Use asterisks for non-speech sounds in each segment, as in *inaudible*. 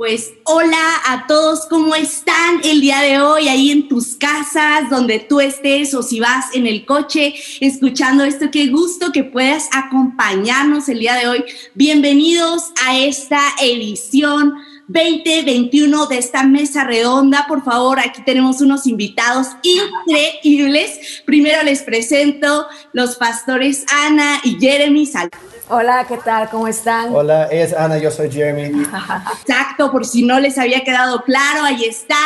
Pues hola a todos, ¿cómo están el día de hoy ahí en tus casas, donde tú estés o si vas en el coche escuchando esto? Qué gusto que puedas acompañarnos el día de hoy. Bienvenidos a esta edición 2021 de esta mesa redonda. Por favor, aquí tenemos unos invitados increíbles. Primero les presento los pastores Ana y Jeremy. Hola, ¿qué tal? ¿Cómo están? Hola, es Ana, yo soy Jeremy. Exacto, por si no les había quedado claro, ahí está.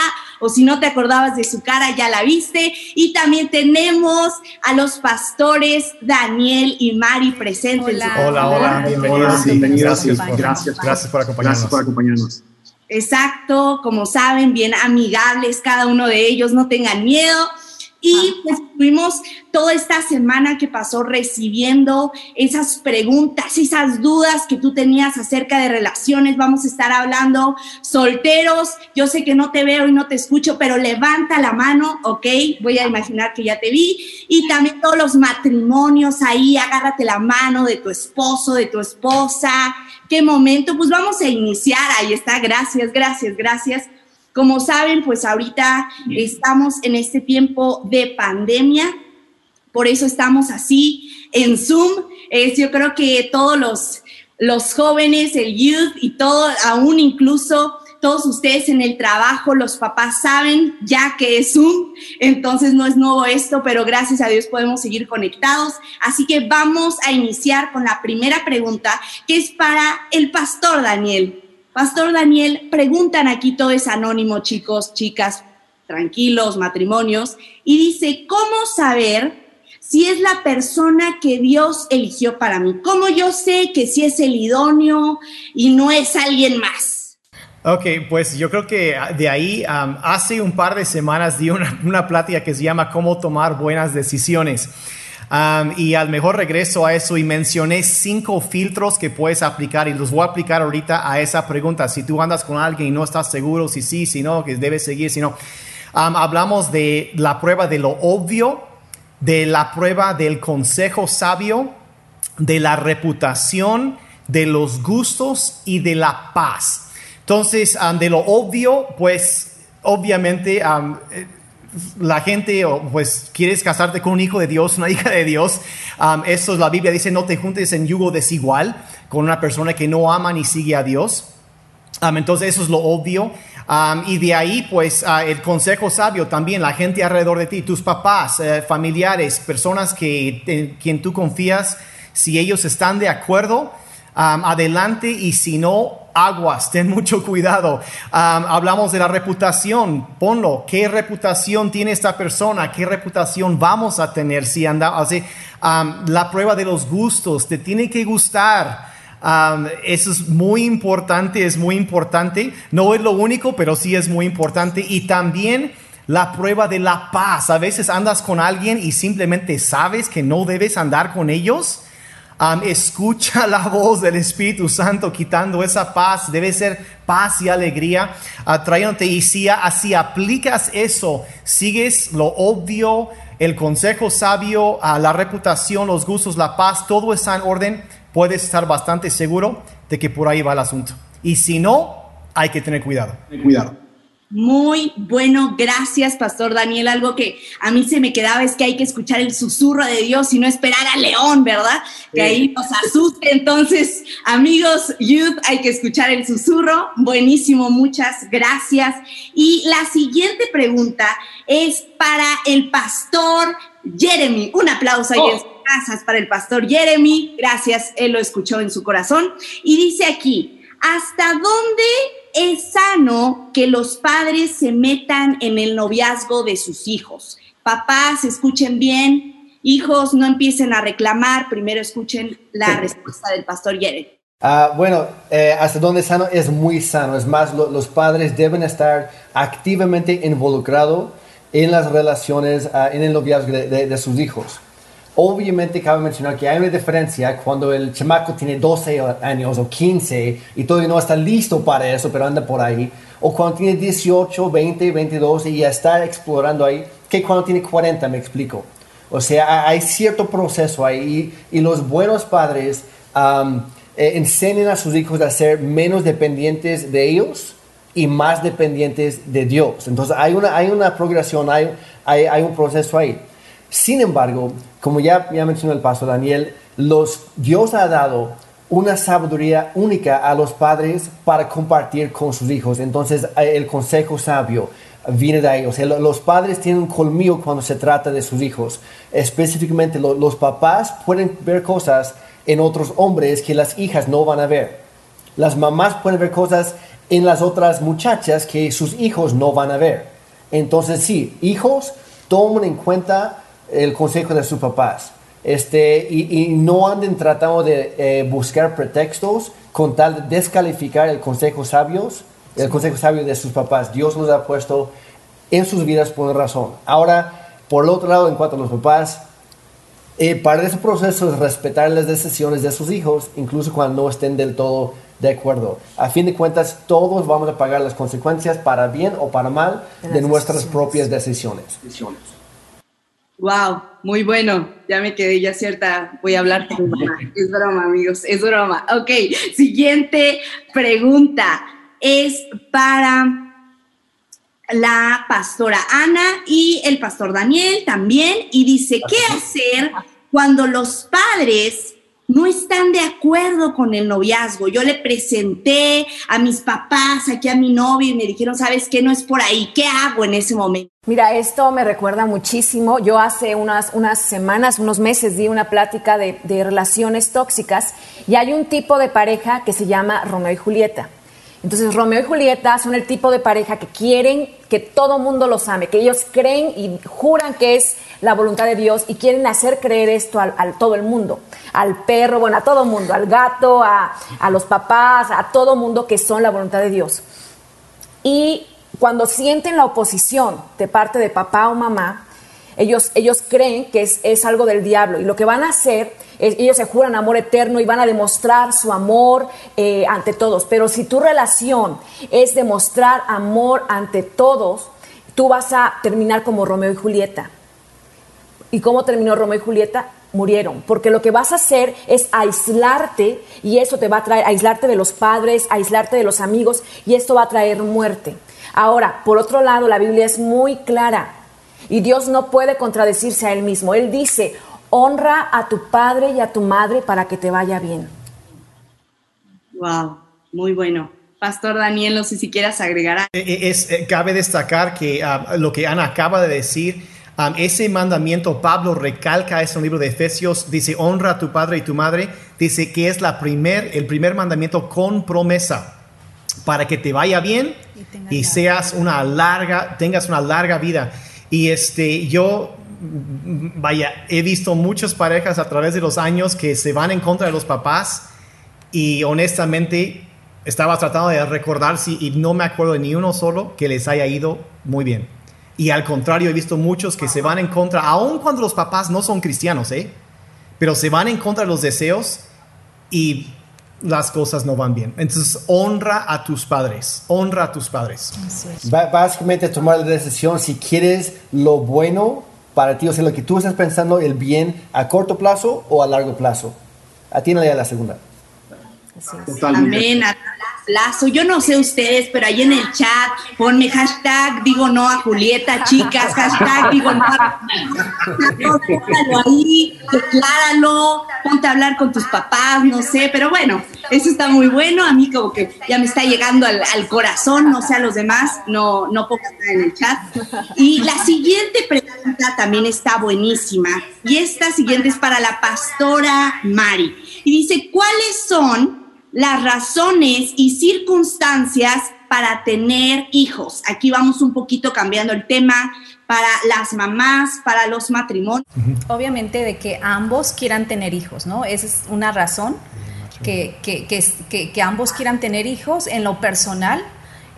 O si no te acordabas de su cara, ya la viste. Y también tenemos a los pastores Daniel y Mari presentes. Hola, hola, hola. bienvenidos. Gracias, gracias, gracias por acompañarnos. Gracias por acompañarnos. Exacto, como saben, bien amigables cada uno de ellos, no tengan miedo. Y pues estuvimos toda esta semana que pasó recibiendo esas preguntas, esas dudas que tú tenías acerca de relaciones. Vamos a estar hablando solteros. Yo sé que no te veo y no te escucho, pero levanta la mano, ¿ok? Voy a imaginar que ya te vi. Y también todos los matrimonios ahí, agárrate la mano de tu esposo, de tu esposa. ¿Qué momento? Pues vamos a iniciar. Ahí está. Gracias, gracias, gracias como saben, pues ahorita estamos en este tiempo de pandemia, por eso estamos así en Zoom. Es, yo creo que todos los, los jóvenes, el youth y todo, aún incluso todos ustedes en el trabajo, los papás saben ya que es Zoom, entonces no es nuevo esto, pero gracias a Dios podemos seguir conectados. Así que vamos a iniciar con la primera pregunta, que es para el pastor Daniel. Pastor Daniel, preguntan aquí todo es anónimo, chicos, chicas, tranquilos, matrimonios, y dice, ¿cómo saber si es la persona que Dios eligió para mí? ¿Cómo yo sé que si es el idóneo y no es alguien más? Ok, pues yo creo que de ahí hace un par de semanas di una, una plática que se llama Cómo tomar buenas decisiones y al mejor regreso a eso y mencioné cinco filtros que puedes aplicar y los voy a aplicar ahorita a esa pregunta. Si tú andas con alguien y no estás seguro si sí, si no, que debes seguir, si no. hablamos de la prueba de lo obvio, de la prueba del consejo sabio, de la reputación, de los gustos y de la paz. Entonces, de lo obvio, pues obviamente eh, la gente, pues, quieres casarte con un hijo de Dios, una *laughs* hija de Dios, um, eso la Biblia dice, no te juntes en yugo desigual con una persona que no ama ni sigue a Dios. Entonces eso es lo obvio. Y de ahí, pues, el consejo sabio también, la gente alrededor de ti, tus papás, eh, familiares, personas que, en quien tú confías, si ellos están de acuerdo, adelante y si no, aguas, ten mucho cuidado. hablamos de la reputación, ponlo, ¿qué reputación tiene esta persona? ¿Qué reputación vamos a tener si andamos así? la prueba de los gustos, te tiene que gustar. eso es muy importante, es muy importante. No es lo único, pero sí es muy importante. Y también la prueba de la paz. A veces andas con alguien y simplemente sabes que no debes andar con ellos escucha la voz del Espíritu Santo quitando esa paz. Debe ser paz y alegría atrayéndote. Y si aplicas eso, sigues lo obvio, el consejo sabio, la reputación, los gustos, la paz, todo está en orden, puedes estar bastante seguro de que por ahí va el asunto. Y si no, hay que tener. Cuidado. Muy bueno, gracias, Pastor Daniel. Algo que a mí se me quedaba es que hay que escuchar el susurro de Dios y no esperar al león, ¿verdad? Que ahí nos asuste. Entonces, amigos, youth, hay que escuchar el susurro. Buenísimo, muchas gracias. Y la siguiente pregunta es para el Pastor Jeremy. Un aplauso ahí en oh. sus casas para el Pastor Jeremy. Gracias, él lo escuchó en su corazón. Y dice aquí, ¿hasta dónde es sano que los padres se metan en el noviazgo de sus hijos? Papás, escuchen bien, hijos, no empiecen a reclamar, primero escuchen la respuesta del pastor Jeremy. Ah, bueno, eh, hasta dónde es sano es muy sano. Es más, los padres deben estar activamente involucrados en las relaciones, ah, en el noviazgo de sus hijos. Obviamente cabe mencionar que hay una diferencia cuando el chamaco tiene 12 años o 15 y todavía no está listo para eso, pero anda por ahí. O cuando tiene 18, 20, 22 y ya está explorando ahí, que cuando tiene 40, me explico. O sea, hay cierto proceso ahí y los buenos padres eh, enseñan a sus hijos a ser menos dependientes de ellos y más dependientes de Dios. Entonces hay una, hay una progresión, hay, hay, hay un proceso ahí. Sin embargo, como ya, ya mencionó el pastor Daniel, los, Dios ha dado una sabiduría única a los padres para compartir con sus hijos. Entonces el consejo sabio viene de sea, los padres tienen un colmillo cuando se trata de sus hijos. Específicamente los papás pueden ver cosas en otros hombres que las hijas no van a ver. Las mamás pueden ver cosas en las otras muchachas que sus hijos no van a ver. Entonces sí, hijos tomen en cuenta el consejo de sus papás. Este, y, no anden tratando de eh, buscar pretextos con tal de descalificar el consejo sabios, el consejo sabio de sus papás. Dios los ha puesto en sus vidas por razón. Ahora, por el otro lado, en cuanto a los papás, eh, de ese proceso es respetar las decisiones de sus hijos, incluso cuando no estén del todo de acuerdo. A fin de cuentas, todos vamos a pagar las consecuencias para bien o para mal de, nuestras propias decisiones. Wow, muy bueno. Ya me quedé ya cierta. Voy a hablar con *laughs* Es broma, amigos, es broma. Ok, siguiente pregunta es para la pastora Ana y el pastor Daniel también. Y dice, ¿qué hacer cuando los padres no están de acuerdo con el noviazgo. Yo le presenté a mis papás, aquí a mi novio, y me dijeron, ¿sabes qué? No es por ahí. ¿Qué hago en ese momento? Mira, esto me recuerda muchísimo. Yo hace unas, unas semanas, unos meses, di una plática de, de relaciones tóxicas y hay un tipo de pareja que se llama Romeo y Julieta. Entonces Romeo y Julieta son el tipo de pareja que quieren que todo mundo los ame, que ellos creen y juran que es la voluntad de Dios y quieren hacer creer esto al, todo el mundo, al perro, bueno, a todo el mundo, al gato, a, los papás, a todo mundo que son la voluntad de Dios. Y cuando sienten la oposición de parte de papá o mamá, ellos, ellos creen que es, es algo del diablo y lo que van a hacer ellos se juran amor eterno y van a demostrar su amor eh, ante todos. Pero si tu relación es demostrar amor ante todos, tú vas a terminar como Romeo y Julieta. ¿Y cómo terminó Romeo y Julieta? Murieron, porque lo que vas a hacer es aislarte y eso te va a traer, aislarte de los padres, aislarte de los amigos y esto va a traer muerte. Ahora, por otro lado, la Biblia es muy clara y Dios no puede contradecirse a él mismo. Él dice, honra a tu padre y a tu madre para que te vaya bien. Wow, muy bueno. Pastor Daniel, no sé si quieras agregar. Eh, eh, es, eh, cabe destacar que ah, lo que Ana acaba de decir, ah, ese mandamiento Pablo recalca en el libro de Efesios, dice honra a tu padre y tu madre, dice que es la primer, el primer mandamiento con promesa para que te vaya bien y, y seas una larga, tengas una larga vida. Y este, yo vaya, he visto muchas parejas a través de los años que se van en contra de los papás y honestamente estaba tratando de recordar si y no me acuerdo de ni uno solo que les haya ido muy bien. Y al contrario, he visto muchos que se van en contra, aun cuando los papás no son cristianos, ¿eh? Pero se van en contra de los deseos y las cosas no van bien. Entonces, honra a tus padres, honra a tus padres. Básicamente tomar la decisión si quieres lo bueno para ti, o sea, lo que tú estás pensando, el bien a corto plazo o a largo plazo. Atiéndale a la segunda. Amén, a plazo. Yo no sé ustedes, pero ahí en el chat ponme hashtag digo no a Julieta, chicas, hashtag digo no a ahí, decláralo, ponte a hablar con tus papás, no sé, pero bueno, eso está muy bueno. A mí como que ya me está llegando al, corazón, no sé a los demás, no, no estar en el chat. Y la siguiente pregunta también está buenísima. Y esta siguiente es para la pastora Mari. Y dice, ¿cuáles son las razones y circunstancias para tener hijos? Aquí vamos un poquito cambiando el tema para las mamás, para los matrimonios. Obviamente de que ambos quieran tener hijos, ¿no? Esa es una razón que, que, que, ambos quieran tener hijos. En lo personal,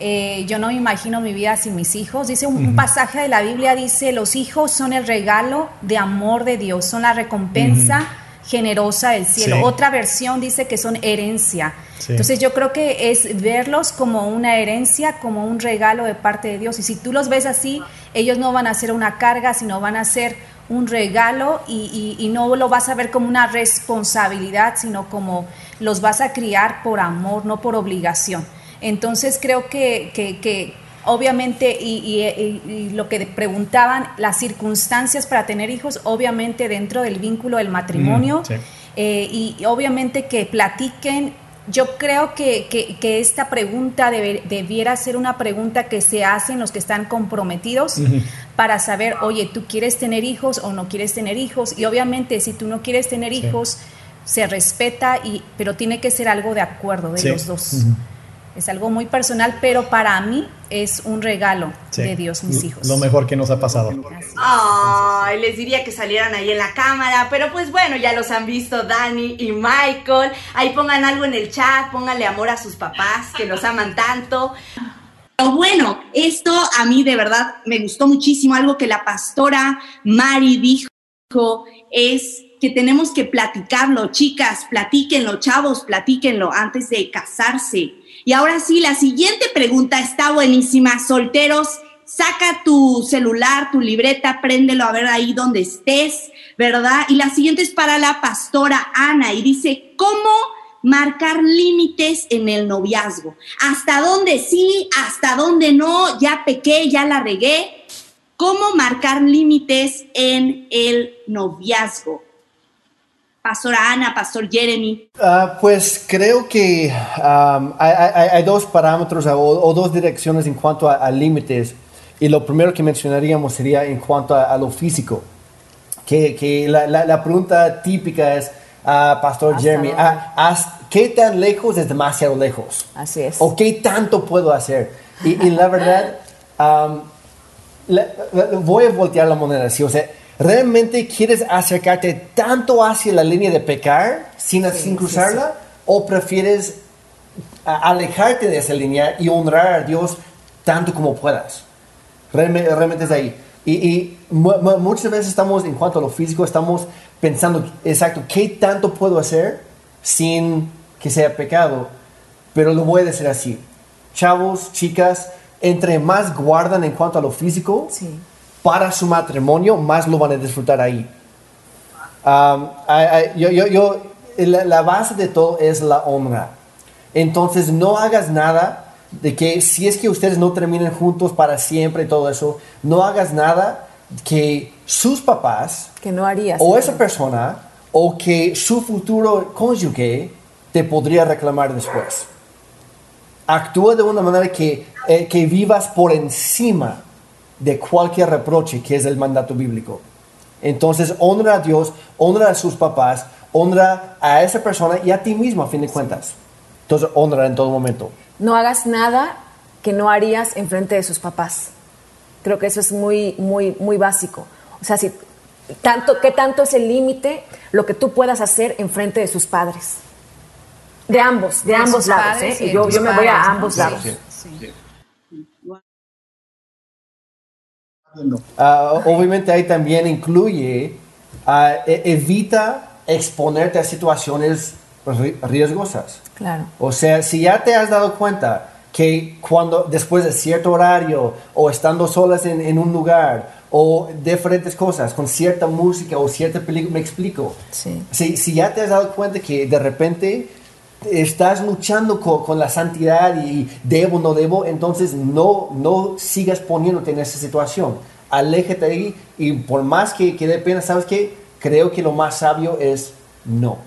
eh, yo no me imagino mi vida sin mis hijos. Dice un, pasaje de la Biblia, dice, los hijos son el regalo de amor de Dios, son la recompensa. Generosa del cielo. Otra versión dice que son herencia. Entonces yo creo que es verlos como una herencia, como un regalo de parte de Dios. Y si tú los ves así, ellos no van a ser una carga, sino van a ser un regalo y, no lo vas a ver como una responsabilidad, sino como los vas a criar por amor, no por obligación. Entonces creo que, que, obviamente, y, lo que preguntaban, las circunstancias para tener hijos, obviamente dentro del vínculo del matrimonio, eh, y obviamente que platiquen. Yo creo que, que, esta pregunta debiera ser una pregunta que se hacen los que están comprometidos para saber, oye, ¿tú quieres tener hijos o no quieres tener hijos? Y obviamente si tú no quieres tener hijos, se respeta, y, pero tiene que ser algo de acuerdo de los dos. Es algo muy personal, pero para mí es un regalo de Dios, mis hijos. Lo mejor que nos ha pasado. Ay, les diría que salieran ahí en la cámara, pero pues bueno, ya los han visto Dani y Michael. Ahí pongan algo en el chat, pónganle amor a sus papás, que los aman tanto. Pero bueno, esto a mí de verdad me gustó muchísimo. Algo que la pastora Mari dijo es que tenemos que platicarlo, chicas, platíquenlo, chavos, platíquenlo antes de casarse y ahora sí, la siguiente pregunta está buenísima. Solteros, saca tu celular, tu libreta, préndelo a ver ahí donde estés, ¿verdad? Y la siguiente es para la pastora Ana y dice, ¿cómo marcar límites en el noviazgo? ¿Hasta dónde sí? ¿Hasta dónde no? Ya pequé, ya la regué. ¿Cómo marcar límites en el noviazgo? Pastora Ana, Pastor Jeremy? Ah, pues creo que hay, dos parámetros o, dos direcciones en cuanto a, límites. Y lo primero que mencionaríamos sería en cuanto a, lo físico. Que, la, pregunta típica es, uh, Pastor Jeremy, ah, ¿qué tan lejos es demasiado lejos? Así es. ¿O qué tanto puedo hacer? Y, la verdad, voy a voltear la moneda así. O sea, ¿Realmente quieres acercarte tanto hacia la línea de pecar sin, cruzarla? ¿O prefieres alejarte de esa línea y honrar a Dios tanto como puedas? Realmente, es ahí. Y, muchas veces estamos, en cuanto a lo físico, estamos pensando, exacto, ¿qué tanto puedo hacer sin que sea pecado? Pero lo voy a decir así. Chavos, chicas, entre más guardan en cuanto a lo físico, sí para su matrimonio, más lo van a disfrutar ahí. yo, yo, la, base de todo es la honra. Entonces no hagas nada de que si es que ustedes no terminen juntos para siempre y todo eso, no hagas nada que sus papás que no harías, o esa persona o que su futuro cónyuge te podría reclamar después. Actúa de una manera que, eh, que vivas por encima de cualquier reproche que es el mandato bíblico. Entonces, honra a Dios, honra a sus papás, honra a esa persona y a ti mismo, a fin de cuentas. Entonces, honra en todo momento. No hagas nada que no harías en frente de sus papás. Creo que eso es muy, muy, muy básico. O sea, si tanto, ¿qué tanto es el límite lo que tú puedas hacer en frente de sus padres? De ambos, de, ambos lados. ¿eh? Yo, me voy a ambos lados. Ah, obviamente ahí también incluye, uh, evita exponerte a situaciones riesgosas. Claro. O sea, si ya te has dado cuenta que cuando después de cierto horario o estando solas en, un lugar o diferentes cosas con cierta música o cierta película, me explico. Sí. Si, si ya te has dado cuenta que de repente estás luchando con, la santidad y debo, no debo, entonces no, no sigas poniéndote en esa situación. Aléjate ahí y por más que, que dé pena, ¿sabes qué? Creo que lo más sabio es no.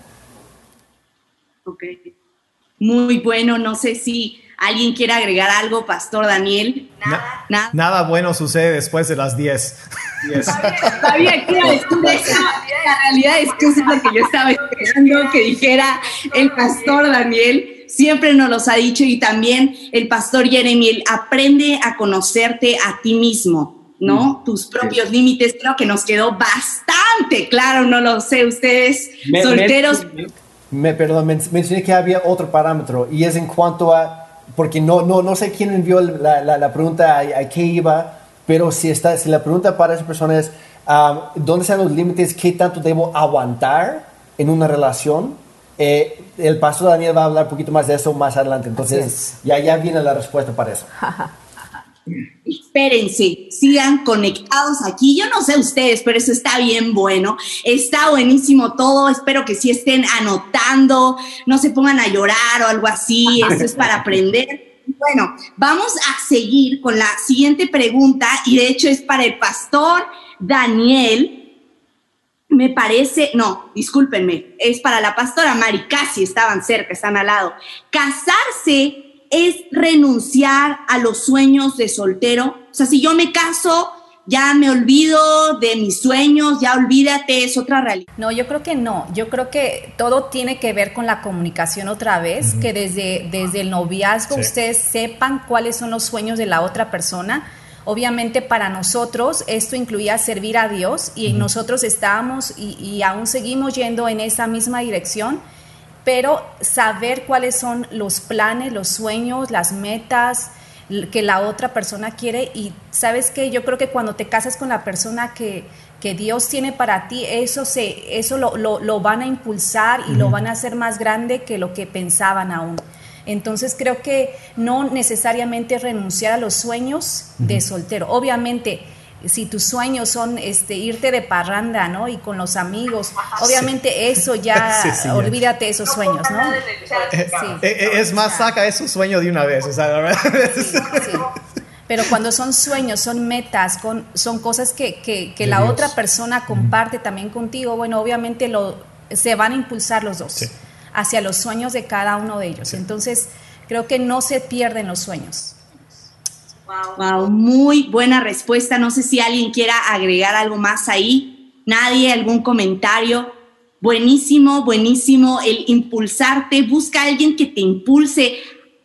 Ok. Muy bueno, no sé si alguien quiere agregar algo, Pastor Daniel. Nada, nada. bueno sucede después de las 10. *laughs* Sabía que La realidad es que eso es lo que yo estaba esperando que dijera el Pastor Daniel. Siempre nos los ha dicho y también el Pastor Jeremy, aprende a conocerte a ti mismo. ¿no? Mm, Tus propios límites, creo que nos quedó bastante claro, no lo sé, ustedes solteros. Me, perdón, mencioné que había otro parámetro y es en cuanto a porque no, no, no sé quién envió la, la, pregunta a, qué iba, pero si, está, si la pregunta para esa persona es, um, ¿dónde están los límites? ¿Qué tanto debo aguantar en una relación? Eh, el pastor Daniel va a hablar un poquito más de eso más adelante, entonces ya, ya viene la respuesta para eso. *laughs* Espérense, sigan conectados aquí. Yo no sé ustedes, pero eso está bien bueno. Está buenísimo todo. Espero que sí estén anotando, no se pongan a llorar o algo así. Eso es para aprender. Bueno, vamos a seguir con la siguiente pregunta y de hecho es para el pastor Daniel. Me parece, no, discúlpenme, es para la pastora Mari, casi estaban cerca, están al lado. Casarse es renunciar a los sueños de soltero. O sea, si yo me caso, ya me olvido de mis sueños, ya olvídate, es otra realidad. No, yo creo que no. Yo creo que todo tiene que ver con la comunicación otra vez, que desde, desde el noviazgo ustedes sepan cuáles son los sueños de la otra persona. Obviamente para nosotros esto incluía servir a Dios y nosotros estábamos y, y aún seguimos yendo en esa misma dirección, pero saber cuáles son los planes, los sueños, las metas, que la otra persona quiere y sabes que yo creo que cuando te casas con la persona que, que Dios tiene para ti, eso, se, eso lo, lo, van a impulsar y lo van a hacer más grande que lo que pensaban aún. Entonces creo que no necesariamente renunciar a los sueños de soltero. Obviamente, si tus sueños son este, irte de parranda, ¿no? Y con los amigos, obviamente eso ya, *laughs* olvídate esos sueños, ¿no? Eh, eh, es más, saca esos sueños de una vez, o sea, Pero cuando son sueños, son metas, son cosas que, que, la otra persona comparte también contigo, bueno, obviamente lo, se van a impulsar los dos hacia los sueños de cada uno de ellos. Entonces, creo que no se pierden los sueños. Wow. muy buena respuesta. No sé si alguien quiera agregar algo más ahí. Nadie, algún comentario. Buenísimo, buenísimo el impulsarte. Busca a alguien que te impulse.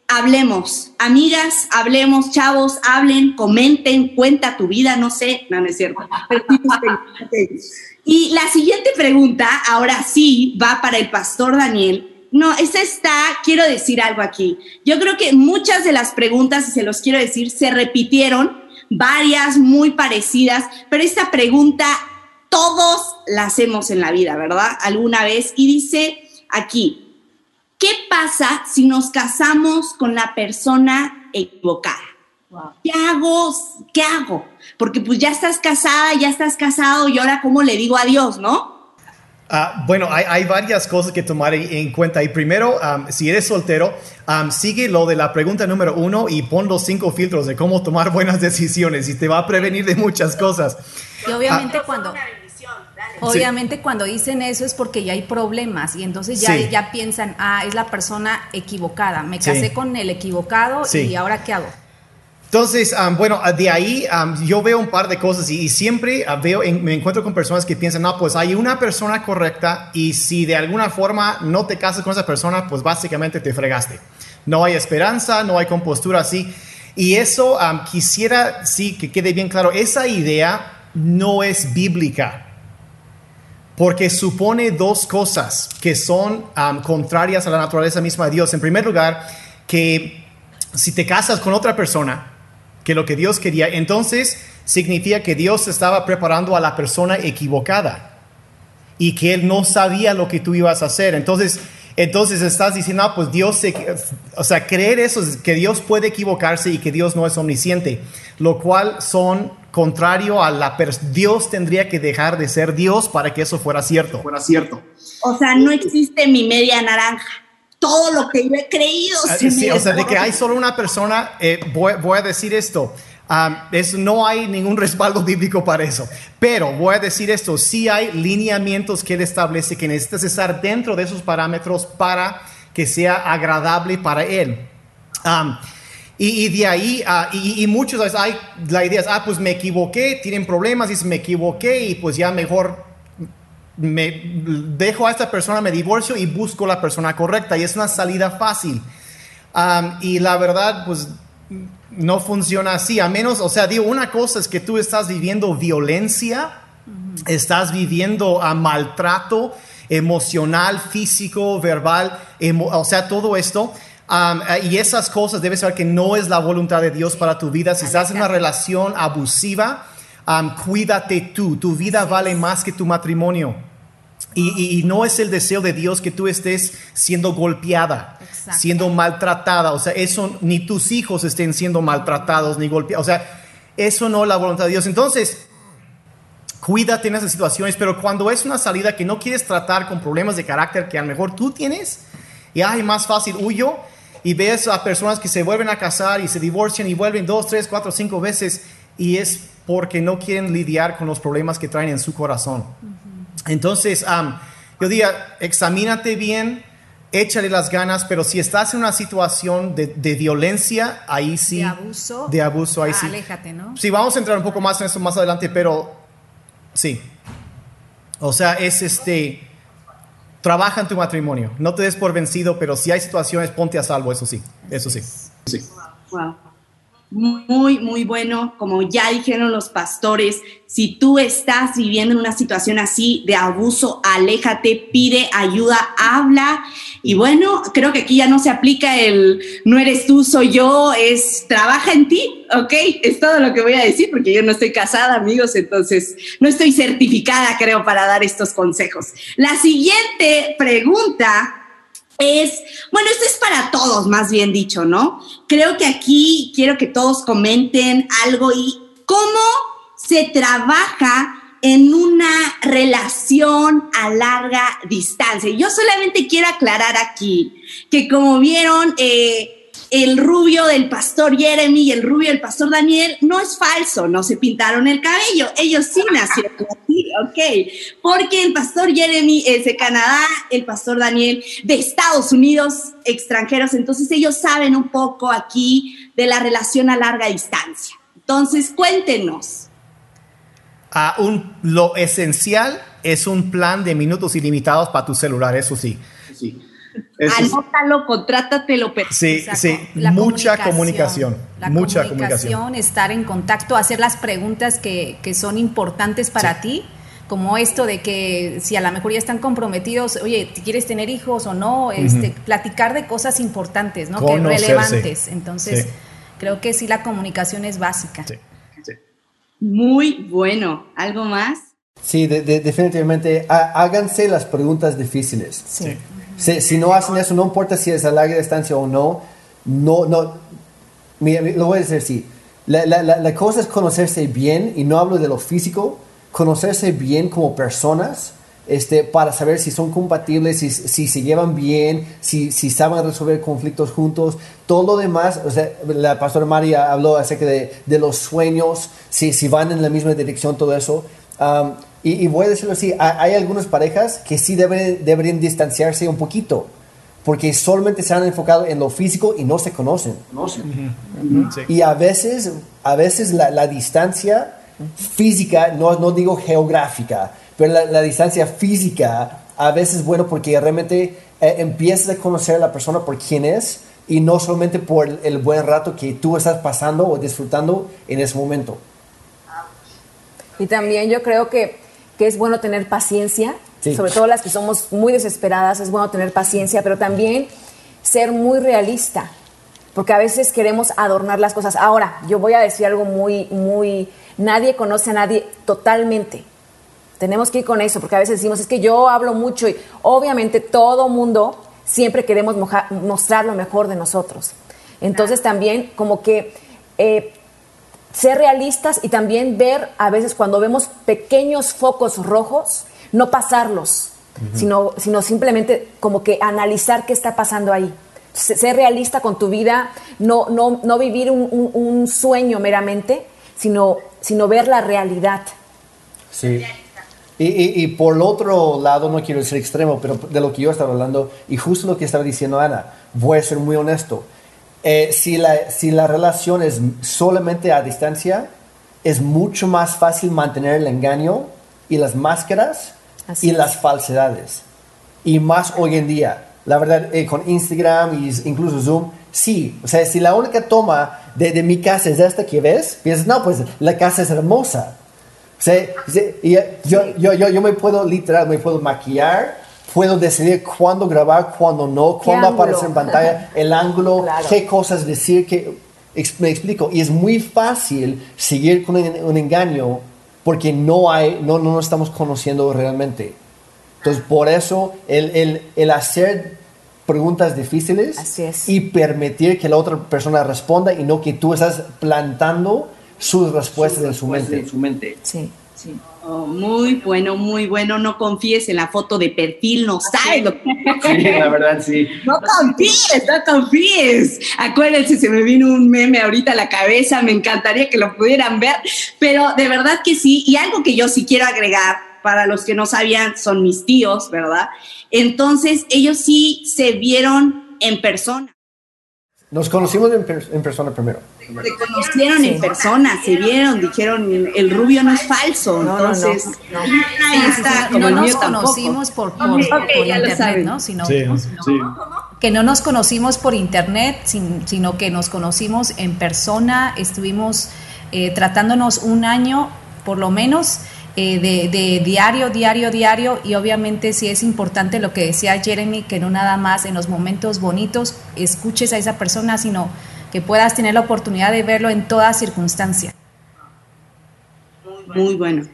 Hablemos, amigas, hablemos, chavos, hablen, comenten, cuenta tu vida, no sé, no, no es cierto. *laughs* y la siguiente pregunta, ahora sí, va para el pastor Daniel no, esa está, quiero decir algo aquí. Yo creo que muchas de las preguntas, y se los quiero decir, se repitieron, varias muy parecidas, pero esta pregunta todos la hacemos en la vida, ¿verdad? Alguna vez. Y dice aquí, ¿qué pasa si nos casamos con la persona equivocada? ¿Qué hago? ¿Qué hago? Porque pues ya estás casada, ya estás casado y ahora cómo le digo adiós, ¿no? Ah, bueno, hay, varias cosas que tomar en cuenta. Y primero, si eres soltero, sigue lo de la pregunta número uno y pon los cinco filtros de cómo tomar buenas *laughs* decisiones. Y te va a prevenir de muchas cosas. Y obviamente ah, cuando... Obviamente cuando dicen eso es porque ya hay problemas y entonces ya, ya piensan, ah, es la persona equivocada, me casé con el equivocado y ahora qué hago. Entonces, bueno, de ahí yo veo un par de cosas y, siempre ah, veo, me encuentro con personas que piensan, no, pues hay una persona correcta y si de alguna forma no te casas con esa persona, pues básicamente te fregaste. No hay esperanza, no hay compostura así. Y eso quisiera, sí, que quede bien claro, esa idea no es bíblica. Porque supone dos cosas que son contrarias a la naturaleza misma de Dios. En primer lugar, que si te casas con otra persona, que lo que Dios quería, entonces significa que Dios estaba preparando a la persona equivocada y que Él no sabía lo que tú ibas a hacer. Entonces, entonces estás diciendo, ah, pues Dios, se, o sea, creer eso, que Dios puede equivocarse y que Dios no es omnisciente, lo cual son contrario a la Dios tendría que dejar de ser Dios para que eso fuera cierto. Fuera cierto. O sea, no existe mi media naranja todo lo que yo he creído. Ah, sí, o sea, de que hay solo una persona, eh, voy, a decir esto. es, no hay ningún *laughs* respaldo bíblico para eso. Pero voy a decir esto, sí hay lineamientos que él establece que necesitas estar dentro de esos parámetros para que sea agradable para él. y, de ahí, uh, y, y, muchos hay la idea es, ah, pues me equivoqué, tienen problemas, y me equivoqué y pues ya mejor me dejo a esta persona, me divorcio y busco la persona correcta. Y es una salida fácil. y la verdad, pues no funciona así. A menos, o sea, digo, una cosa es que tú estás viviendo violencia, estás viviendo a maltrato emocional, físico, verbal, o sea, todo esto. y esas cosas debes saber que no es la voluntad de Dios para tu vida. Si estás en una relación abusiva, cuídate tú, tu vida vale más que tu matrimonio. Y, no es el deseo de Dios que tú estés siendo golpeada, siendo maltratada. O sea, eso ni tus hijos estén siendo maltratados ni golpeados. O sea, eso no es la voluntad de Dios. Entonces, cuídate en esas situaciones, pero cuando es una salida que no quieres tratar con problemas de carácter que a lo mejor tú tienes, y ay, más fácil huyo, y ves a personas que se vuelven a casar y se divorcian y vuelven dos, tres, cuatro, cinco veces y es porque no quieren lidiar con los problemas que traen en su corazón. Entonces, yo diría, examínate bien, échale las ganas, pero si estás en una situación de, violencia, ahí sí. De abuso. De abuso, ahí sí. Aléjate, ¿no? Sí, vamos a entrar un poco más en eso más adelante, pero sí. O sea, es este. Trabaja en tu matrimonio. No te des por vencido, pero si hay situaciones, ponte a salvo, eso sí. Eso sí. Sí. Wow muy, muy bueno. Como ya dijeron los pastores, si tú estás viviendo en una situación así de abuso, aléjate, pide ayuda, habla. Y bueno, creo que aquí ya no se aplica el no eres tú, soy yo, es trabaja en ti, ¿ok? Es todo lo que voy a decir porque yo no estoy casada, amigos, entonces no estoy certificada, creo, para dar estos consejos. La siguiente pregunta es, bueno, esto es para todos, más bien dicho, ¿no? Creo que aquí quiero que todos comenten algo y cómo se trabaja en una relación a larga distancia. Yo solamente quiero aclarar aquí que como vieron, eh, el rubio del pastor Jeremy y el rubio del pastor Daniel no es falso, no se pintaron el cabello, ellos sí nacieron así, ok, porque el pastor Jeremy es de Canadá, el pastor Daniel de Estados Unidos, extranjeros, entonces ellos saben un poco aquí de la relación a larga distancia. Entonces, cuéntenos. Ah, un, lo esencial es un plan de minutos ilimitados para tu celular, eso sí. Sí. Anótalo, contrátatelo. Sí, sí, mucha comunicación. La mucha comunicación, estar en contacto, hacer las preguntas que, que son importantes para ti como esto de que si a lo mejor ya están comprometidos, oye, ¿quieres tener hijos o no? Este, Platicar de cosas importantes, ¿no? Que relevantes. Entonces, creo que sí la comunicación es básica. Muy bueno. ¿Algo más? Sí, definitivamente. Háganse las preguntas difíciles. Sí. Si, no hacen eso, no importa si es a larga distancia o no, no, no, lo voy a decir así. La, la, la, cosa es conocerse bien, y no hablo de lo físico, conocerse bien como personas, este, para saber si son compatibles, si, si se llevan bien, si, si, saben resolver conflictos juntos, todo lo demás, o sea, la pastora María habló acerca de, de los sueños, si, si van en la misma dirección, todo eso. Y, voy a decirlo así, hay, algunas parejas que sí deben, deberían distanciarse un poquito, porque solamente se han enfocado en lo físico y no se conocen. Y a veces, a veces la, distancia física, no, no digo geográfica, pero la, distancia física a veces es bueno porque realmente eh, empiezas a conocer a la persona por quién es y no solamente por el buen rato que tú estás pasando o disfrutando en ese momento. Y también yo creo que que es bueno tener paciencia, sobre todo las que somos muy desesperadas, es bueno tener paciencia, pero también ser muy realista, porque a veces queremos adornar las cosas. Ahora, yo voy a decir algo muy, muy, nadie conoce a nadie totalmente. Tenemos que ir con eso, porque a veces decimos, es que yo hablo mucho y obviamente todo mundo siempre queremos mostrar lo mejor de nosotros. Entonces también como que eh, ser realistas y también ver a veces cuando vemos pequeños focos rojos, no pasarlos, sino, sino simplemente como que analizar qué está pasando ahí. Ser realista con tu vida, no, no, no vivir un, sueño meramente, sino, sino ver la realidad. Sí. Y, y, por el otro lado, no quiero ser extremo, pero de lo que yo estaba hablando, y justo lo que estaba diciendo Ana, voy a ser muy honesto eh, si, la, si la relación es solamente a distancia, es mucho más fácil mantener el engaño y las máscaras y las falsedades. Y más hoy en día. La verdad, eh, con Instagram e incluso Zoom, sí. O sea, si la única toma de, mi casa es esta que ves, piensas, no, pues la casa es hermosa. O sea, yo, yo, yo, yo me puedo literal, me puedo maquillar puedo decidir cuándo grabar, cuándo no, cuándo aparecer en pantalla, *laughs* el ángulo, qué cosas decir, que me explico. Y es muy fácil seguir con un, engaño porque no hay, no, no nos estamos conociendo realmente. Entonces, por eso el, el, el hacer preguntas difíciles y permitir que la otra persona responda y no que tú estás plantando sus respuestas en su mente. En su mente. Sí. Sí. Oh, muy bueno, muy bueno. No confíes en la foto de perfil, no sabes lo que. *laughs* *laughs* Sí, la verdad, sí. No confíes, no confíes. Acuérdense, se me vino un meme ahorita a la cabeza, me encantaría que lo pudieran ver, pero de verdad que sí. Y algo que yo sí quiero agregar, para los que no sabían, son mis tíos, ¿verdad? Entonces, ellos sí se vieron en persona. Nos conocimos en, persona primero. Se conocieron en persona, se vieron, dijeron, el rubio no es falso. entonces, no, no, no. nos conocimos por, por, internet, ¿no? Sino, que no nos conocimos por internet, sino que nos conocimos en persona, estuvimos eh, tratándonos un año por lo menos eh, de, diario, diario, diario y obviamente sí es importante lo que decía Jeremy, que no nada más en los momentos bonitos escuches a esa persona, sino que puedas tener la oportunidad de verlo en toda circunstancia. Muy bueno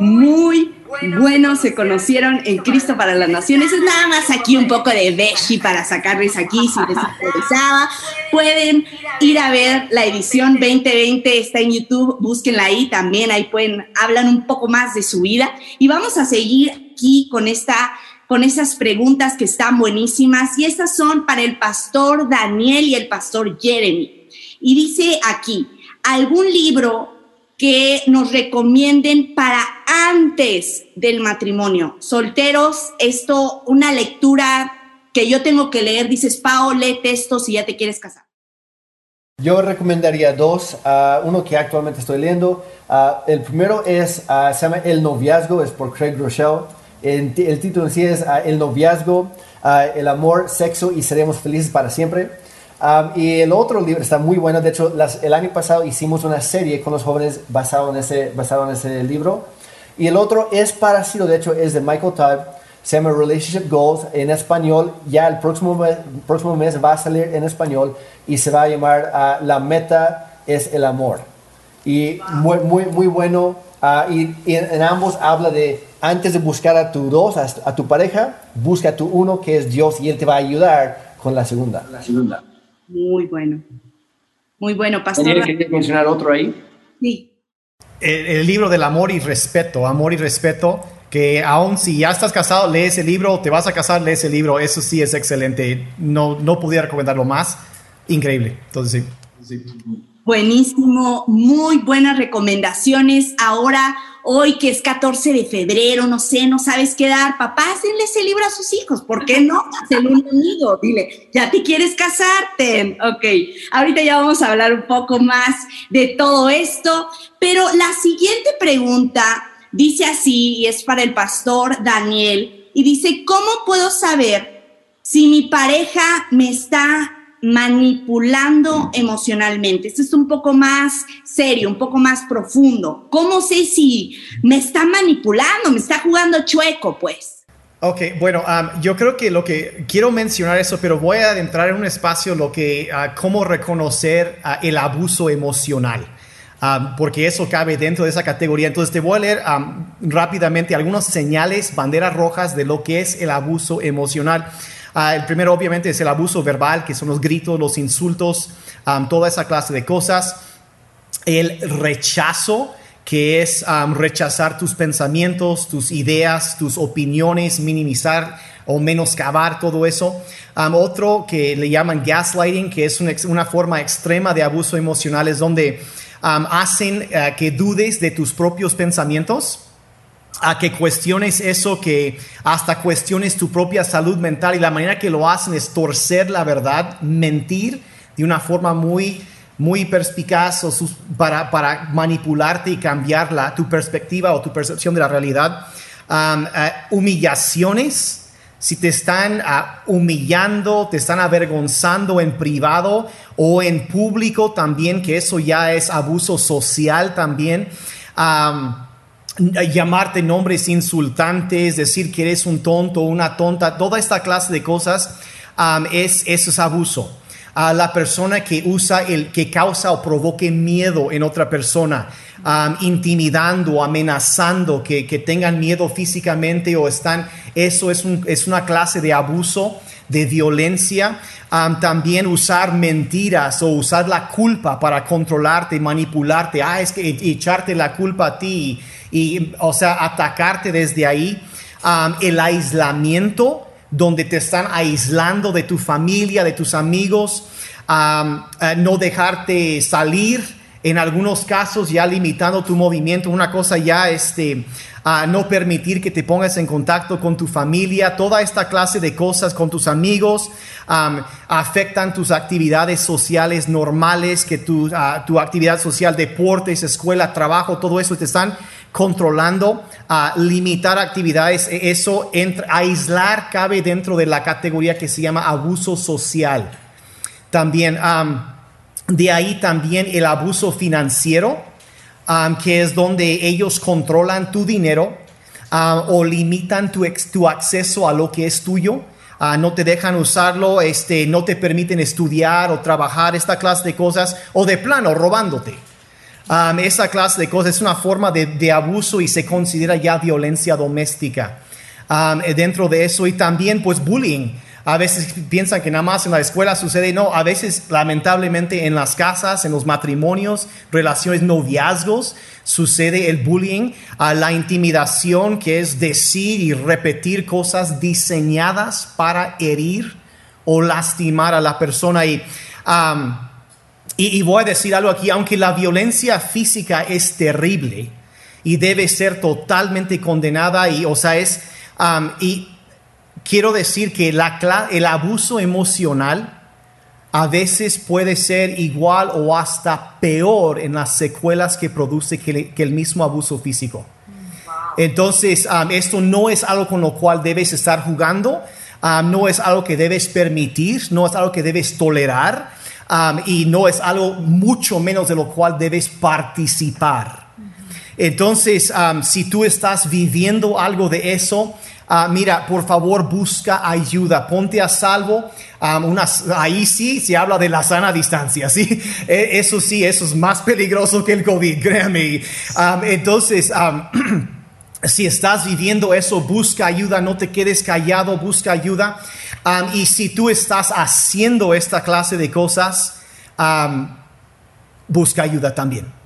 muy buenos, se conocieron en Cristo para las Naciones. Es nada más aquí un poco de Beshi para sacarles aquí si les interesaba. Pueden ir a ver la edición 2020, está en YouTube, búsquenla ahí también, ahí pueden, hablan un poco más de su vida. Y vamos a seguir aquí con esta con esas preguntas que están buenísimas y estas son para el pastor Daniel y el pastor Jeremy. Y dice aquí, ¿algún libro que nos recomienden para antes del matrimonio. Solteros, esto, una lectura que yo tengo que leer, dices, Pao, lee esto si ya te quieres casar. Yo recomendaría dos, uno que actualmente estoy leyendo. El primero es, uh, se llama El noviazgo, es por Craig Rochelle. El, el título sí es El noviazgo, el amor, sexo y seremos felices para siempre y el otro libro está muy bueno. De hecho, el año pasado hicimos una serie con los jóvenes basado en, ese, basado en ese libro. Y el otro es parecido, de hecho, es de Michael Todd. Se llama Relationship Goals en español. Ya el próximo mes, próximo mes va a salir en español y se va a llamar La meta es el amor. Y muy, muy, muy bueno. Ah, y, en, ambos habla de antes de buscar a tu dos, a, a tu pareja, busca a tu uno que es Dios y Él te va a ayudar con la segunda. La segunda. Muy bueno. Muy bueno, Pastor. ¿Quieres mencionar otro ahí? Sí. El, libro del amor y respeto, amor y respeto, que aún si ya estás casado, lees el libro, te vas a casar, lees el libro, eso sí es excelente. No, no pudiera recomendarlo más. Increíble. Entonces, sí. Buenísimo, muy buenas recomendaciones. Ahora hoy que es 14 de febrero, no sé, no sabes qué dar, papá, hacenle ese libro a sus hijos, ¿por qué no? *laughs* Hacen un amigo, dile, ¿ya te quieres casarte? Ok, ahorita ya vamos a hablar un poco más de todo esto, pero la siguiente pregunta dice así, y es para el pastor Daniel, y dice, ¿cómo puedo saber si mi pareja me está manipulando emocionalmente. Esto es un poco más serio, un poco más profundo. ¿Cómo sé si me está manipulando, me está jugando chueco, pues? Ok, bueno, um, yo creo que lo que quiero mencionar eso, pero voy a adentrar en un espacio lo que, uh, cómo reconocer uh, el abuso emocional. Um, porque eso cabe dentro de esa categoría. Entonces te voy a leer um, rápidamente algunas señales, banderas rojas de lo que es el abuso emocional. Ah, el primero obviamente es el abuso verbal, que son los gritos, los insultos, toda esa clase de cosas. El rechazo, que es rechazar tus pensamientos, tus ideas, tus opiniones, minimizar o menoscabar todo eso. otro que le llaman gaslighting, que es una, forma extrema de abuso emocional, es donde hacen eh, que dudes de tus propios pensamientos a que cuestiones eso, que hasta cuestiones tu propia salud mental y la manera que lo hacen es torcer la verdad, mentir de una forma muy, muy perspicaz para, para manipularte y cambiar la, tu perspectiva o tu percepción de la realidad. Eh, humillaciones, si te están ah, humillando, te están avergonzando en privado o en público también, que eso ya es abuso social también llamarte nombres insultantes, decir que eres un tonto, una tonta, toda esta clase de cosas um, es, es abuso. A la persona que usa el que causa o provoque miedo en otra persona, um, intimidando, amenazando, que, tengan miedo físicamente o están, eso es, es una clase de abuso de violencia, también usar mentiras o usar la culpa para controlarte, manipularte, ah, es que echarte la culpa a ti y, o sea, atacarte desde ahí, el aislamiento, donde te están aislando de tu familia, de tus amigos, eh, no dejarte salir, en algunos casos ya limitando tu movimiento, una cosa ya este, a no permitir que te pongas en contacto con tu familia, toda esta clase de cosas con tus amigos afectan tus actividades sociales normales, que tu, tu actividad social, deportes, escuela, trabajo, todo eso te están controlando, a limitar actividades, e, eso, aislar cabe dentro de la categoría que se llama abuso social. También de ahí también el abuso financiero, que es donde ellos controlan tu dinero o limitan tu, acceso a lo que es tuyo. Uh, no te dejan usarlo, este, no te permiten estudiar o trabajar, esta clase de cosas, o de plano robándote. Esa clase de cosas es una forma de, de, abuso y se considera ya violencia doméstica. dentro de eso y también pues bullying. A veces piensan que nada más en la escuela sucede, no, a veces lamentablemente en las casas, en los matrimonios, relaciones, noviazgos, sucede el bullying, a la intimidación, que es decir y repetir cosas diseñadas para herir o lastimar a la persona. Y, y, voy a decir algo aquí, aunque la violencia física es terrible y debe ser totalmente condenada, y, o sea, es... y quiero decir que el abuso emocional a veces puede ser igual o hasta peor en las secuelas que produce que, el mismo abuso físico. Entonces, um, esto no es algo con lo cual debes estar jugando, um, no es algo que debes permitir, no es algo que debes tolerar um, y no es algo mucho menos de lo cual debes participar. Entonces, si tú estás viviendo algo de eso, Ah, mira, por favor, busca ayuda, ponte a salvo. ahí sí se habla de la sana distancia, ¿sí? *laughs* E, eso sí, eso es más peligroso que el COVID, *laughs* créame. entonces, *clears throat* si estás viviendo eso, busca ayuda, no te quedes callado, busca ayuda. y si tú estás haciendo esta clase de cosas, busca ayuda también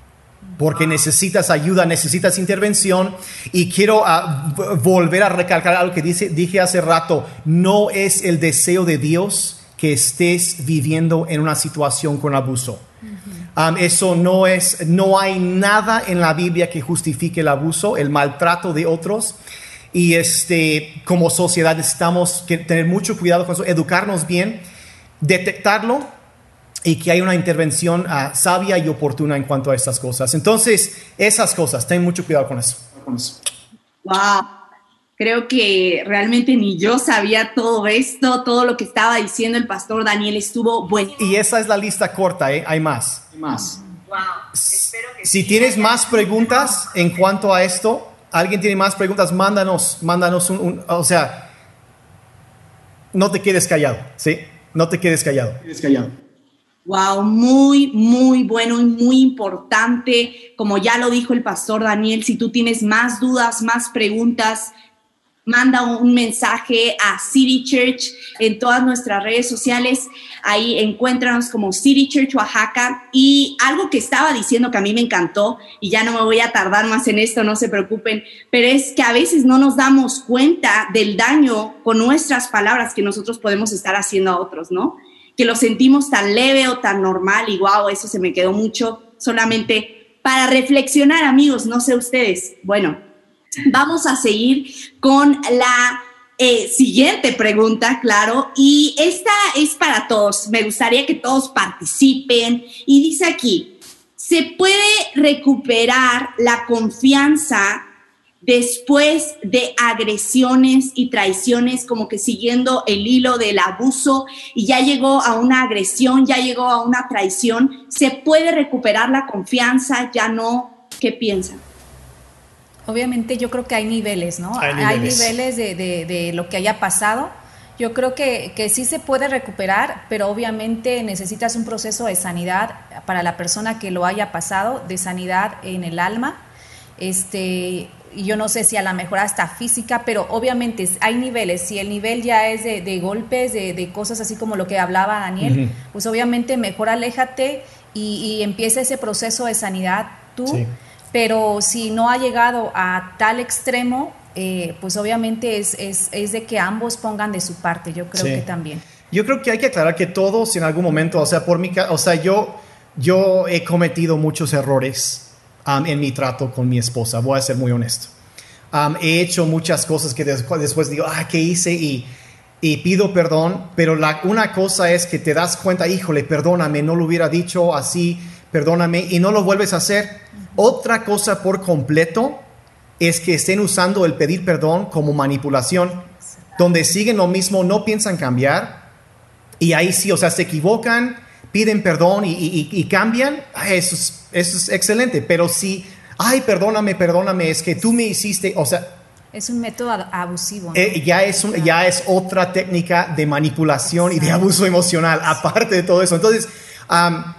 porque necesitas ayuda, necesitas intervención. Y quiero ah, volver a recalcar algo que dije hace rato, no es el deseo de Dios que estés viviendo en una situación con abuso. eso no es, no hay nada en la Biblia que justifique el abuso, el maltrato de otros. Y este, como sociedad necesitamos tener mucho cuidado con eso, educarnos bien, detectarlo y que hay una intervención uh, sabia y oportuna en cuanto a estas cosas. Entonces, esas cosas, ten mucho cuidado con eso. Wow, creo que realmente ni yo sabía todo esto, todo lo que estaba diciendo el pastor Daniel estuvo bueno. Y esa es la lista corta, ¿eh? hay más. Hay más. Wow. si tienes más preguntas en cuanto a esto, alguien tiene más preguntas, mándanos, mándanos un, un o sea, no te quedes callado, ¿sí? No te quedes callado. Quedes callado. Wow, muy, muy bueno y muy importante. Como ya lo dijo el pastor Daniel, si tú tienes más dudas, más preguntas, manda un mensaje a City Church en todas nuestras redes sociales. Ahí encuéntranos como City Church Oaxaca. Y algo que estaba diciendo que a mí me encantó, y ya no me voy a tardar más en esto, no se preocupen, pero es que a veces no nos damos cuenta del daño con nuestras palabras que nosotros podemos estar haciendo a otros, ¿no? Que lo sentimos tan leve o tan normal y wow, eso se me quedó mucho solamente para reflexionar, amigos, no sé ustedes. Bueno, vamos a seguir con la eh, siguiente pregunta, claro, y esta es para todos. Me gustaría que todos participen y dice aquí, ¿se puede recuperar la confianza después de agresiones y traiciones, como que siguiendo el hilo del abuso y ya llegó a una agresión, ya llegó a una traición, ¿se puede recuperar la confianza? ¿Ya no? ¿Qué piensan? Obviamente yo creo que hay niveles, ¿no? Hay niveles, de, lo que haya pasado. Yo creo que, que sí se puede recuperar, pero obviamente necesitas un proceso de sanidad para la persona que lo haya pasado, de sanidad en el alma. Este, y yo no sé si a lo mejor hasta física, pero obviamente hay niveles. Si el nivel ya es de, golpes, de, cosas así como lo que hablaba Daniel, pues obviamente mejor aléjate y, empieza ese proceso de sanidad tú. Pero si no ha llegado a tal extremo, eh, pues obviamente es, es, de que ambos pongan de su parte, yo creo que también. Yo creo que hay que aclarar que todos en algún momento, o sea, por mi, o sea, yo, yo he cometido muchos errores um, en mi trato con mi esposa, voy a ser muy honesto. Um, he hecho muchas cosas que después, después digo, ah, ¿qué hice? Y, y pido perdón, pero la, una cosa es que te das cuenta, híjole, perdóname, no lo hubiera dicho así, perdóname, y no lo vuelves a hacer. Otra cosa por completo es que estén usando el pedir perdón como manipulación, donde siguen lo mismo, no piensan cambiar, y ahí sí, o sea, se equivocan, piden perdón y, cambian, eso es, eso es excelente, pero si, ay, perdóname, perdóname, es que tú me hiciste, o sea, es un método abusivo. Eh, ya, es ya es otra técnica de manipulación y de abuso emocional, aparte de todo eso. Entonces,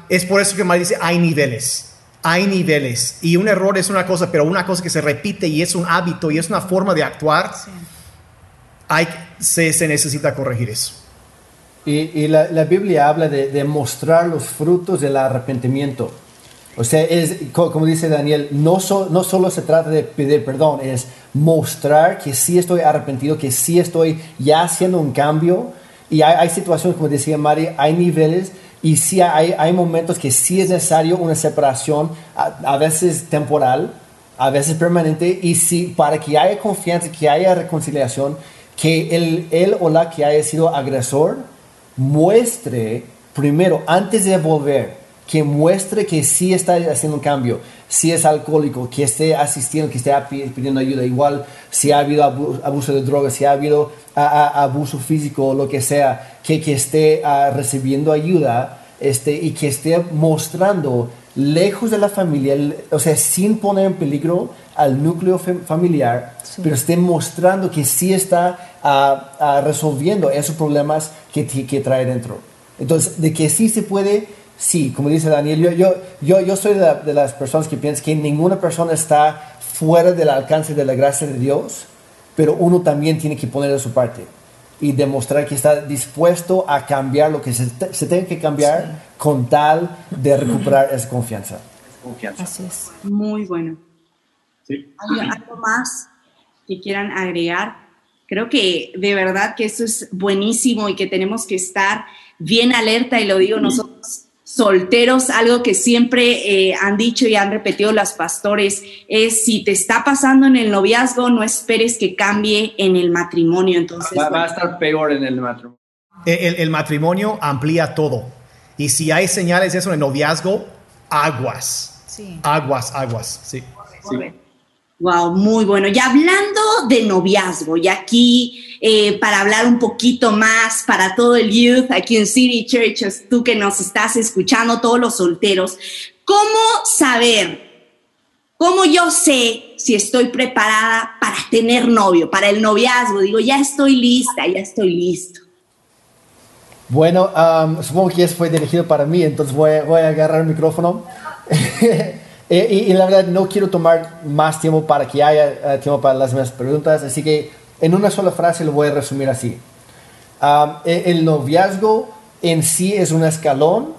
es por eso que María dice, hay niveles hay niveles y un error es una cosa, pero una cosa que se repite y es un hábito y es una forma de actuar, hay, se, se, necesita corregir eso. Y, la, la, Biblia habla de, de, mostrar los frutos del arrepentimiento. O sea, es, como dice Daniel, no, no solo se trata de pedir perdón, es mostrar que sí estoy arrepentido, que sí estoy ya haciendo un cambio. Y hay, hay situaciones, como decía Mari, hay niveles y sí hay, hay momentos que sí es necesario una separación, a, veces temporal, a veces permanente, y sí, para que haya confianza, que haya reconciliación, que el, él o la que haya sido agresor muestre primero, antes de volver, que muestre que sí está haciendo un cambio, si es alcohólico, que esté asistiendo, que esté pidiendo ayuda, igual si ha habido abuso de drogas, si ha habido abuso físico lo que sea, que, que esté ah, recibiendo ayuda este, y que esté mostrando lejos de la familia, o sea, sin poner en peligro al núcleo familiar, pero esté mostrando que sí está ah, resolviendo esos problemas que, que trae dentro. Entonces, de que sí se puede sí, como dice Daniel, yo, yo, yo, yo soy de, las personas que piensan que ninguna persona está fuera del alcance de la gracia de Dios, pero uno también tiene que poner de su parte y demostrar que está dispuesto a cambiar lo que se, se tenga que cambiar con tal de recuperar esa confianza. confianza. Así es. Muy bueno. ¿Hay algo más que quieran agregar? Creo que de verdad que eso es buenísimo y que tenemos que estar bien alerta y lo digo nosotros solteros, algo que siempre eh, han dicho y han repetido las pastores, es si te está pasando en el noviazgo, no esperes que cambie en el matrimonio. Entonces, va, a estar peor en el matrimonio. El, matrimonio amplía todo. Y si hay señales de eso en el noviazgo, aguas. Sí. Aguas, aguas, sí. sí. Wow, muy bueno. Y hablando de noviazgo, y aquí eh, para hablar un poquito más para todo el youth aquí en City Church, tú que nos estás escuchando, todos los solteros, ¿cómo saber, cómo yo sé si estoy preparada para tener novio, para el noviazgo? Digo, ya estoy lista, ya estoy listo. Bueno, supongo que eso fue dirigido para mí, entonces voy, voy a agarrar el micrófono. *laughs* Eh, y, la verdad no quiero tomar más tiempo para que haya eh, tiempo para las demás preguntas, así que en una sola frase lo voy a resumir así. E, el noviazgo en sí es un escalón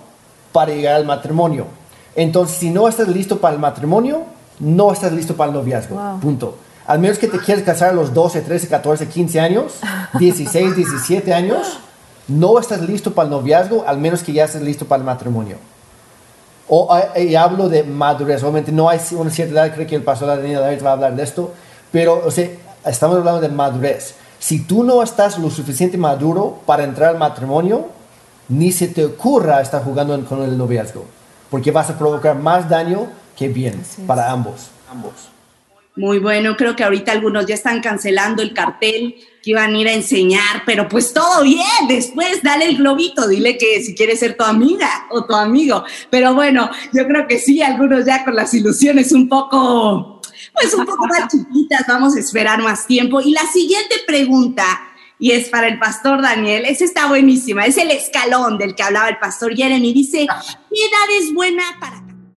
para llegar al matrimonio. Entonces, si no estás listo para el matrimonio, no estás listo para el noviazgo. Punto. Al menos que te quieras casar a los 12, 13, 14, 15 años, *laughs* 16, 17 años, no estás listo para el noviazgo, al menos que ya estés listo para el matrimonio. O, ah, y hablo de madurez. Obviamente no hay una cierta edad, creo que el pastor Daniel David va a hablar de esto, pero o sea, estamos hablando de madurez. Si tú no estás lo suficiente maduro para entrar al matrimonio, ni se te ocurra estar jugando con el noviazgo, porque vas a provocar más daño que bien para ambos. ambos. Muy bueno, creo que ahorita algunos ya están cancelando el cartel que iban a ir a enseñar, pero pues todo bien, después dale el globito, dile que si quieres ser tu amiga o tu amigo. Pero bueno, yo creo que sí, algunos ya con las ilusiones un poco, pues un poco más chiquitas, vamos a esperar más tiempo. Y la siguiente pregunta, y es para el pastor Daniel, esa está buenísima, es el escalón del que hablaba el pastor Jeremy, dice, ¿qué edad es buena para